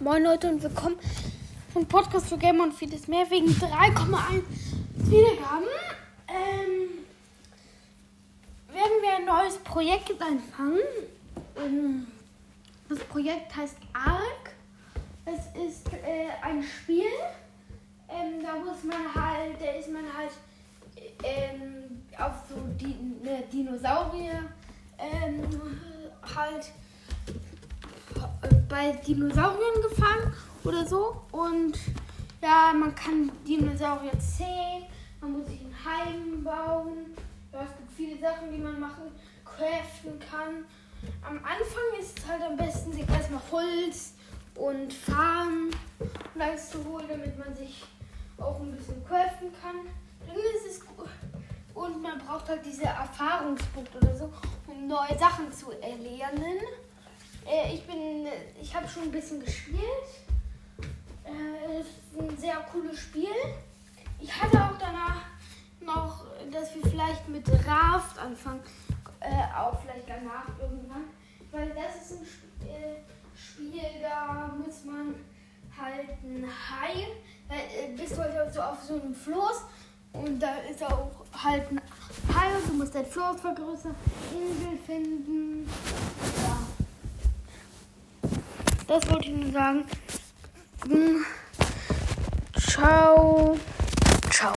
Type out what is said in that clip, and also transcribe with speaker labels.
Speaker 1: Moin Leute und willkommen zum Podcast für Gamer und vieles mehr wegen 3,1 Wiedergaben. Ähm, werden wir ein neues Projekt anfangen. Ähm, das Projekt heißt ARK. Es ist äh, ein Spiel. Ähm, da muss man halt, da ist man halt ähm, auf so die, ne, Dinosaurier ähm, halt bei Dinosauriern gefangen oder so. Und ja, man kann Dinosaurier zählen, man muss sich ein Heim bauen. Ja, es gibt viele Sachen, die man machen, craften kann. Am Anfang ist es halt am besten, sich erstmal Holz und Farben und zu holen, damit man sich auch ein bisschen craften kann. Dann ist es gut. Und man braucht halt diese Erfahrungspunkte oder so, um neue Sachen zu erlernen. Äh, ich bin, ich habe schon ein bisschen gespielt. Äh, ist ein sehr cooles Spiel. Ich hatte auch danach noch, dass wir vielleicht mit Raft anfangen, äh, auch vielleicht danach irgendwann, weil das ist ein Sp äh, Spiel, da muss man halt ein Hai, äh, bist du halt so auf so einem Floß und da ist auch halt ein Hai und du musst dein Floß vergrößern, Insel finden. Ja. Das wollte ich nur sagen. Ciao.